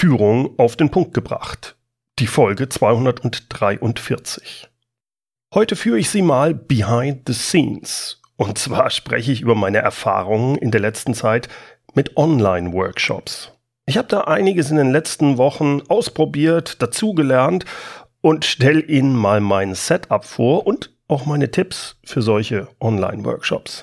Führung auf den Punkt gebracht. Die Folge 243. Heute führe ich Sie mal behind the scenes. Und zwar spreche ich über meine Erfahrungen in der letzten Zeit mit Online-Workshops. Ich habe da einiges in den letzten Wochen ausprobiert, dazugelernt und stelle Ihnen mal mein Setup vor und auch meine Tipps für solche Online-Workshops.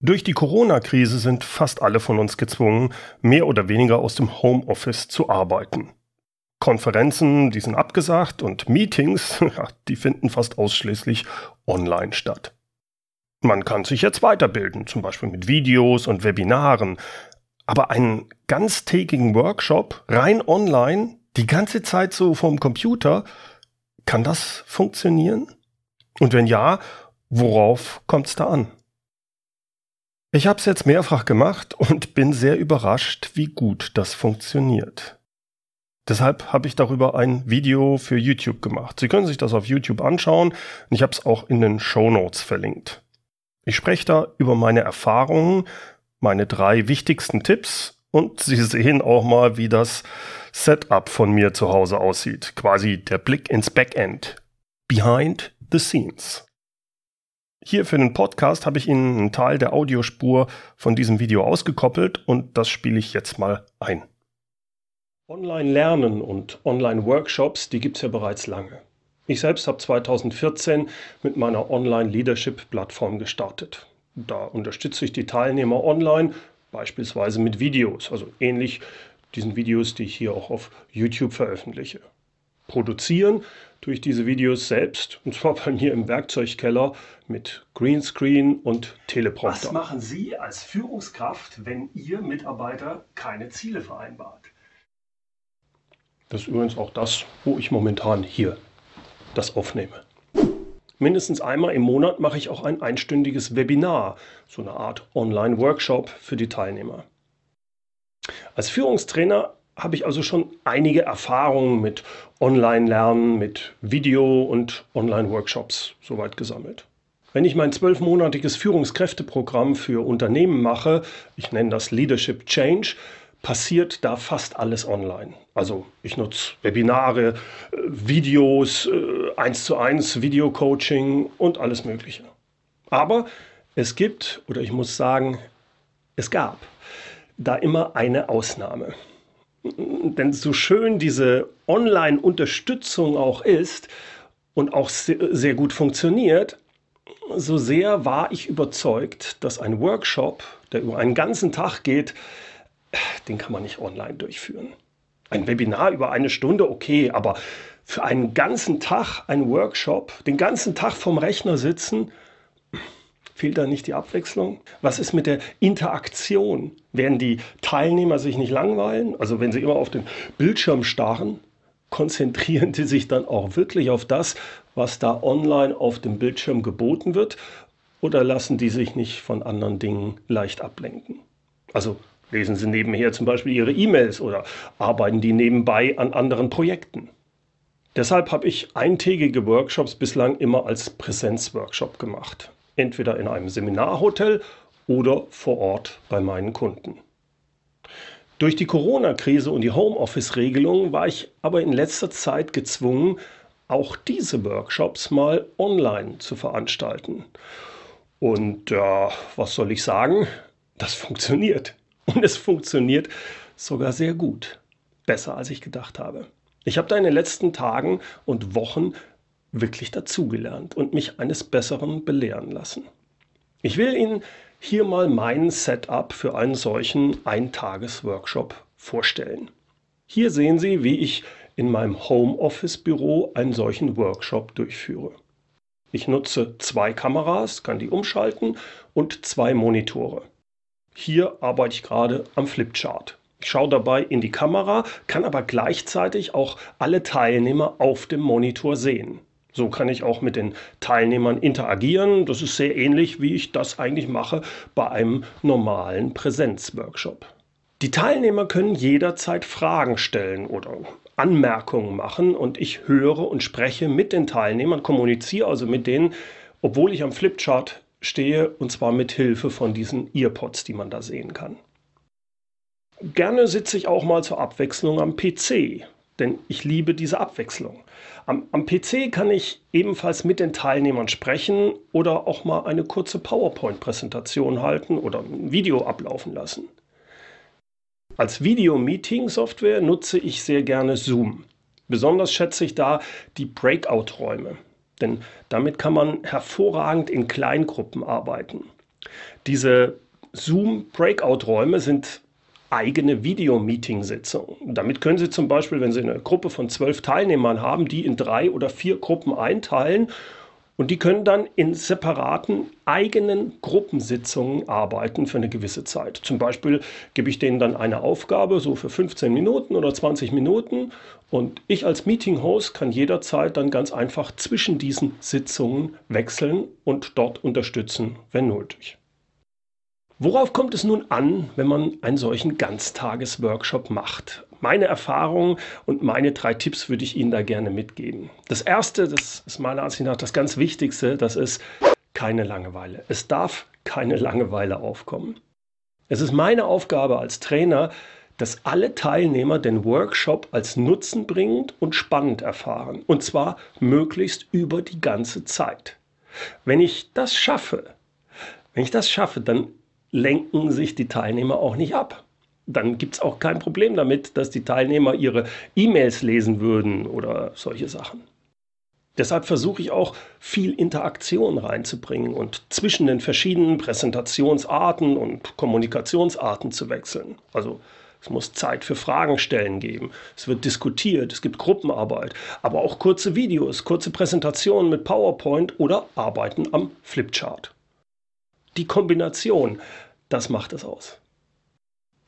Durch die Corona-Krise sind fast alle von uns gezwungen, mehr oder weniger aus dem Homeoffice zu arbeiten. Konferenzen, die sind abgesagt und Meetings, die finden fast ausschließlich online statt. Man kann sich jetzt weiterbilden, zum Beispiel mit Videos und Webinaren, aber einen ganztägigen Workshop rein online, die ganze Zeit so vom Computer, kann das funktionieren? Und wenn ja, worauf kommt es da an? Ich habe es jetzt mehrfach gemacht und bin sehr überrascht, wie gut das funktioniert. Deshalb habe ich darüber ein Video für YouTube gemacht. Sie können sich das auf YouTube anschauen und ich habe es auch in den Show Notes verlinkt. Ich spreche da über meine Erfahrungen, meine drei wichtigsten Tipps und Sie sehen auch mal, wie das Setup von mir zu Hause aussieht. Quasi der Blick ins Backend. Behind the scenes. Hier für den Podcast habe ich Ihnen einen Teil der Audiospur von diesem Video ausgekoppelt und das spiele ich jetzt mal ein. Online-Lernen und Online-Workshops, die gibt es ja bereits lange. Ich selbst habe 2014 mit meiner Online-Leadership-Plattform gestartet. Da unterstütze ich die Teilnehmer online, beispielsweise mit Videos, also ähnlich diesen Videos, die ich hier auch auf YouTube veröffentliche. Produzieren durch diese Videos selbst, und zwar bei mir im Werkzeugkeller mit Greenscreen und Teleprompter. Was machen Sie als Führungskraft, wenn Ihr Mitarbeiter keine Ziele vereinbart? Das ist übrigens auch das, wo ich momentan hier das aufnehme. Mindestens einmal im Monat mache ich auch ein einstündiges Webinar, so eine Art Online-Workshop für die Teilnehmer. Als Führungstrainer habe ich also schon einige Erfahrungen mit Online-Lernen, mit Video- und Online-Workshops soweit gesammelt. Wenn ich mein zwölfmonatiges Führungskräfteprogramm für Unternehmen mache, ich nenne das Leadership Change, passiert da fast alles online. Also ich nutze Webinare, äh, Videos, äh, eins zu eins Videocoaching und alles Mögliche. Aber es gibt, oder ich muss sagen, es gab da immer eine Ausnahme. Denn so schön diese Online-Unterstützung auch ist und auch sehr gut funktioniert, so sehr war ich überzeugt, dass ein Workshop, der über einen ganzen Tag geht, den kann man nicht online durchführen. Ein Webinar über eine Stunde, okay, aber für einen ganzen Tag ein Workshop, den ganzen Tag vom Rechner sitzen, Fehlt da nicht die Abwechslung? Was ist mit der Interaktion? Werden die Teilnehmer sich nicht langweilen? Also wenn sie immer auf den Bildschirm starren, konzentrieren die sich dann auch wirklich auf das, was da online auf dem Bildschirm geboten wird? Oder lassen die sich nicht von anderen Dingen leicht ablenken? Also lesen sie nebenher zum Beispiel ihre E-Mails oder arbeiten die nebenbei an anderen Projekten? Deshalb habe ich eintägige Workshops bislang immer als Präsenzworkshop gemacht entweder in einem Seminarhotel oder vor Ort bei meinen Kunden. Durch die Corona-Krise und die Homeoffice-Regelung war ich aber in letzter Zeit gezwungen, auch diese Workshops mal online zu veranstalten. Und äh, was soll ich sagen? Das funktioniert. Und es funktioniert sogar sehr gut. Besser als ich gedacht habe. Ich habe da in den letzten Tagen und Wochen wirklich dazugelernt und mich eines Besseren belehren lassen. Ich will Ihnen hier mal mein Setup für einen solchen Eintages-Workshop vorstellen. Hier sehen Sie, wie ich in meinem Homeoffice-Büro einen solchen Workshop durchführe. Ich nutze zwei Kameras, kann die umschalten und zwei Monitore. Hier arbeite ich gerade am Flipchart. Ich schaue dabei in die Kamera, kann aber gleichzeitig auch alle Teilnehmer auf dem Monitor sehen. So kann ich auch mit den Teilnehmern interagieren. Das ist sehr ähnlich, wie ich das eigentlich mache bei einem normalen Präsenzworkshop. Die Teilnehmer können jederzeit Fragen stellen oder Anmerkungen machen und ich höre und spreche mit den Teilnehmern, kommuniziere also mit denen, obwohl ich am Flipchart stehe und zwar mit Hilfe von diesen Earpods, die man da sehen kann. Gerne sitze ich auch mal zur Abwechslung am PC, denn ich liebe diese Abwechslung. Am, am, PC kann ich ebenfalls mit den Teilnehmern sprechen oder auch mal eine kurze PowerPoint-Präsentation halten oder ein Video ablaufen lassen. Als Video-Meeting-Software nutze ich sehr gerne Zoom. Besonders schätze ich da die Breakout-Räume, denn damit kann man hervorragend in Kleingruppen arbeiten. Diese Zoom-Breakout-Räume sind eigene Videomeeting-Sitzung. Damit können Sie zum Beispiel, wenn Sie eine Gruppe von zwölf Teilnehmern haben, die in drei oder vier Gruppen einteilen und die können dann in separaten eigenen Gruppensitzungen arbeiten für eine gewisse Zeit. Zum Beispiel gebe ich denen dann eine Aufgabe, so für 15 Minuten oder 20 Minuten. Und ich als Meeting-Host kann jederzeit dann ganz einfach zwischen diesen Sitzungen wechseln und dort unterstützen, wenn nötig. Worauf kommt es nun an, wenn man einen solchen Ganztages-Workshop macht? Meine Erfahrungen und meine drei Tipps würde ich Ihnen da gerne mitgeben. Das erste, das ist meiner Ansicht nach das ganz Wichtigste, das ist keine Langeweile. Es darf keine Langeweile aufkommen. Es ist meine Aufgabe als Trainer, dass alle Teilnehmer den Workshop als nutzenbringend und spannend erfahren. Und zwar möglichst über die ganze Zeit. Wenn ich das schaffe, wenn ich das schaffe, dann lenken sich die Teilnehmer auch nicht ab. Dann gibt es auch kein Problem damit, dass die Teilnehmer ihre E-Mails lesen würden oder solche Sachen. Deshalb versuche ich auch viel Interaktion reinzubringen und zwischen den verschiedenen Präsentationsarten und Kommunikationsarten zu wechseln. Also es muss Zeit für Fragen stellen geben. Es wird diskutiert, es gibt Gruppenarbeit, aber auch kurze Videos, kurze Präsentationen mit PowerPoint oder Arbeiten am Flipchart. Die Kombination das macht es aus.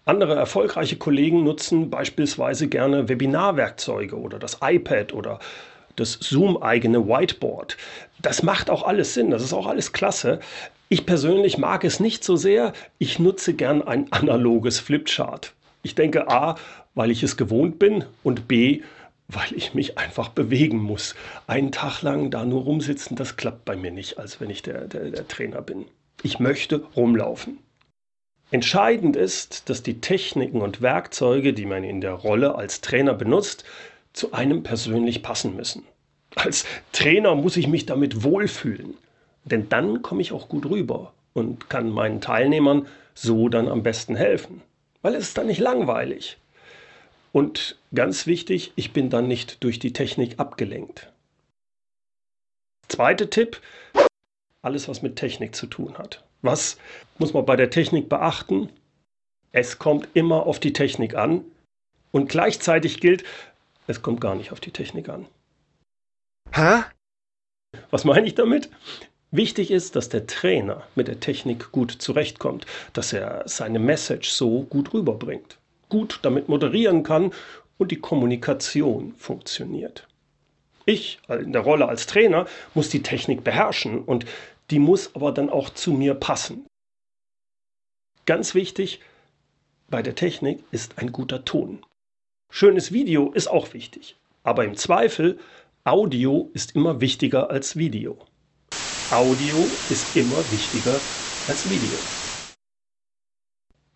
Andere erfolgreiche Kollegen nutzen beispielsweise gerne Webinarwerkzeuge oder das iPad oder das Zoom-eigene Whiteboard. Das macht auch alles Sinn, das ist auch alles klasse. Ich persönlich mag es nicht so sehr. Ich nutze gern ein analoges Flipchart. Ich denke A, weil ich es gewohnt bin und B, weil ich mich einfach bewegen muss. Einen Tag lang da nur rumsitzen, das klappt bei mir nicht, als wenn ich der, der, der Trainer bin. Ich möchte rumlaufen. Entscheidend ist, dass die Techniken und Werkzeuge, die man in der Rolle als Trainer benutzt, zu einem persönlich passen müssen. Als Trainer muss ich mich damit wohlfühlen, denn dann komme ich auch gut rüber und kann meinen Teilnehmern so dann am besten helfen, weil es ist dann nicht langweilig. Und ganz wichtig, ich bin dann nicht durch die Technik abgelenkt. Zweiter Tipp, alles was mit Technik zu tun hat. Was muss man bei der Technik beachten? Es kommt immer auf die Technik an und gleichzeitig gilt, es kommt gar nicht auf die Technik an. Hä? Was meine ich damit? Wichtig ist, dass der Trainer mit der Technik gut zurechtkommt, dass er seine Message so gut rüberbringt, gut damit moderieren kann und die Kommunikation funktioniert. Ich in der Rolle als Trainer muss die Technik beherrschen und die muss aber dann auch zu mir passen. Ganz wichtig bei der Technik ist ein guter Ton. Schönes Video ist auch wichtig, aber im Zweifel, Audio ist immer wichtiger als Video. Audio ist immer wichtiger als Video.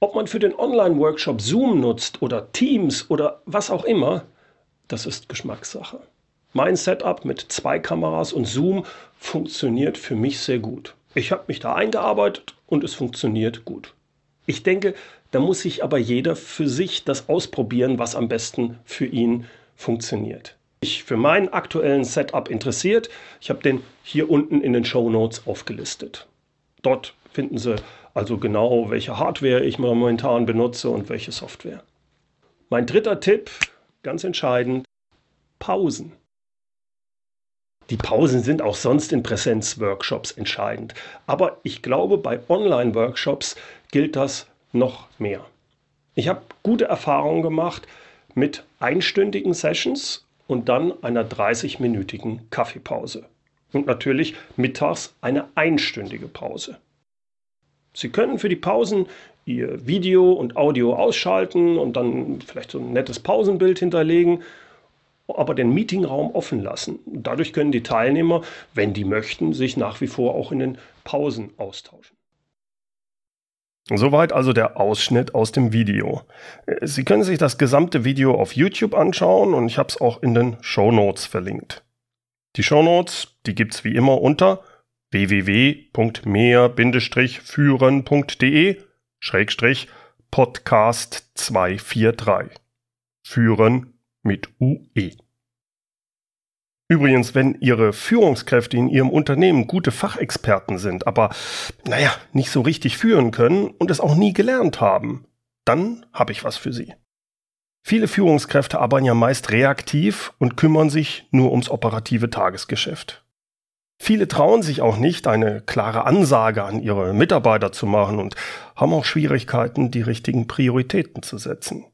Ob man für den Online-Workshop Zoom nutzt oder Teams oder was auch immer, das ist Geschmackssache. Mein Setup mit zwei Kameras und Zoom funktioniert für mich sehr gut. Ich habe mich da eingearbeitet und es funktioniert gut. Ich denke, da muss sich aber jeder für sich das ausprobieren, was am besten für ihn funktioniert. Ich für meinen aktuellen Setup interessiert, ich habe den hier unten in den Show Notes aufgelistet. Dort finden Sie also genau, welche Hardware ich momentan benutze und welche Software. Mein dritter Tipp, ganz entscheidend, Pausen. Die Pausen sind auch sonst in Präsenzworkshops entscheidend. Aber ich glaube, bei Online-Workshops gilt das noch mehr. Ich habe gute Erfahrungen gemacht mit einstündigen Sessions und dann einer 30-minütigen Kaffeepause. Und natürlich mittags eine einstündige Pause. Sie können für die Pausen Ihr Video und Audio ausschalten und dann vielleicht so ein nettes Pausenbild hinterlegen, aber den Meetingraum offen lassen. Dadurch können die Teilnehmer, wenn die möchten, sich nach wie vor auch in den Pausen austauschen. Soweit also der Ausschnitt aus dem Video. Sie können sich das gesamte Video auf YouTube anschauen und ich habe es auch in den Show Notes verlinkt. Die Show Notes, die gibt's wie immer unter www.mehr-führen.de Schrägstrich Podcast 243. Führen mit UE. Übrigens, wenn Ihre Führungskräfte in Ihrem Unternehmen gute Fachexperten sind, aber naja, nicht so richtig führen können und es auch nie gelernt haben, dann habe ich was für Sie. Viele Führungskräfte arbeiten ja meist reaktiv und kümmern sich nur ums operative Tagesgeschäft. Viele trauen sich auch nicht, eine klare Ansage an ihre Mitarbeiter zu machen und haben auch Schwierigkeiten, die richtigen Prioritäten zu setzen.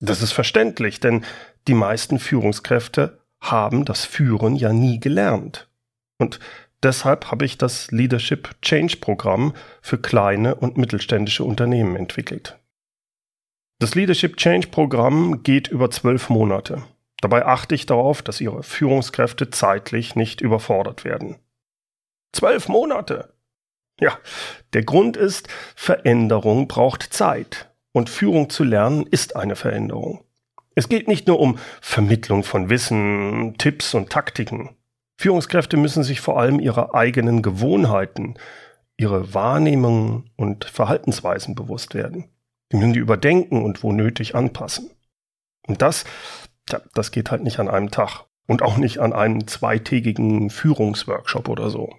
Das ist verständlich, denn die meisten Führungskräfte haben das Führen ja nie gelernt. Und deshalb habe ich das Leadership Change Programm für kleine und mittelständische Unternehmen entwickelt. Das Leadership Change Programm geht über zwölf Monate. Dabei achte ich darauf, dass Ihre Führungskräfte zeitlich nicht überfordert werden. Zwölf Monate! Ja, der Grund ist, Veränderung braucht Zeit. Und Führung zu lernen ist eine Veränderung. Es geht nicht nur um Vermittlung von Wissen, Tipps und Taktiken. Führungskräfte müssen sich vor allem ihrer eigenen Gewohnheiten, ihre Wahrnehmungen und Verhaltensweisen bewusst werden. Die müssen die überdenken und wo nötig anpassen. Und das, das geht halt nicht an einem Tag und auch nicht an einem zweitägigen Führungsworkshop oder so.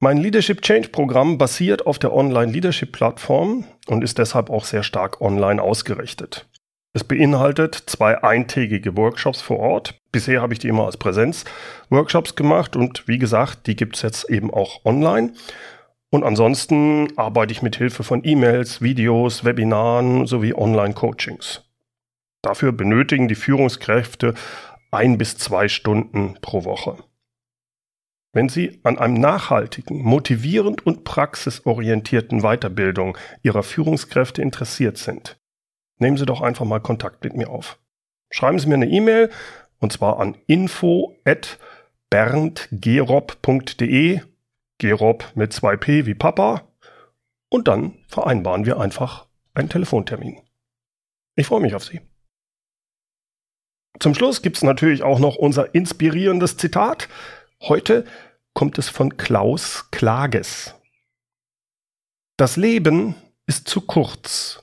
Mein Leadership Change Programm basiert auf der Online Leadership Plattform und ist deshalb auch sehr stark online ausgerichtet. Es beinhaltet zwei eintägige Workshops vor Ort. Bisher habe ich die immer als Präsenz-Workshops gemacht und wie gesagt, die gibt es jetzt eben auch online. Und ansonsten arbeite ich mit Hilfe von E-Mails, Videos, Webinaren sowie Online-Coachings. Dafür benötigen die Führungskräfte ein bis zwei Stunden pro Woche. Wenn Sie an einem nachhaltigen, motivierend und praxisorientierten Weiterbildung Ihrer Führungskräfte interessiert sind, nehmen Sie doch einfach mal Kontakt mit mir auf. Schreiben Sie mir eine E-Mail und zwar an info@berndgerob.de, Gerob mit zwei P wie Papa, und dann vereinbaren wir einfach einen Telefontermin. Ich freue mich auf Sie. Zum Schluss gibt es natürlich auch noch unser inspirierendes Zitat. Heute kommt es von Klaus Klages. Das Leben ist zu kurz,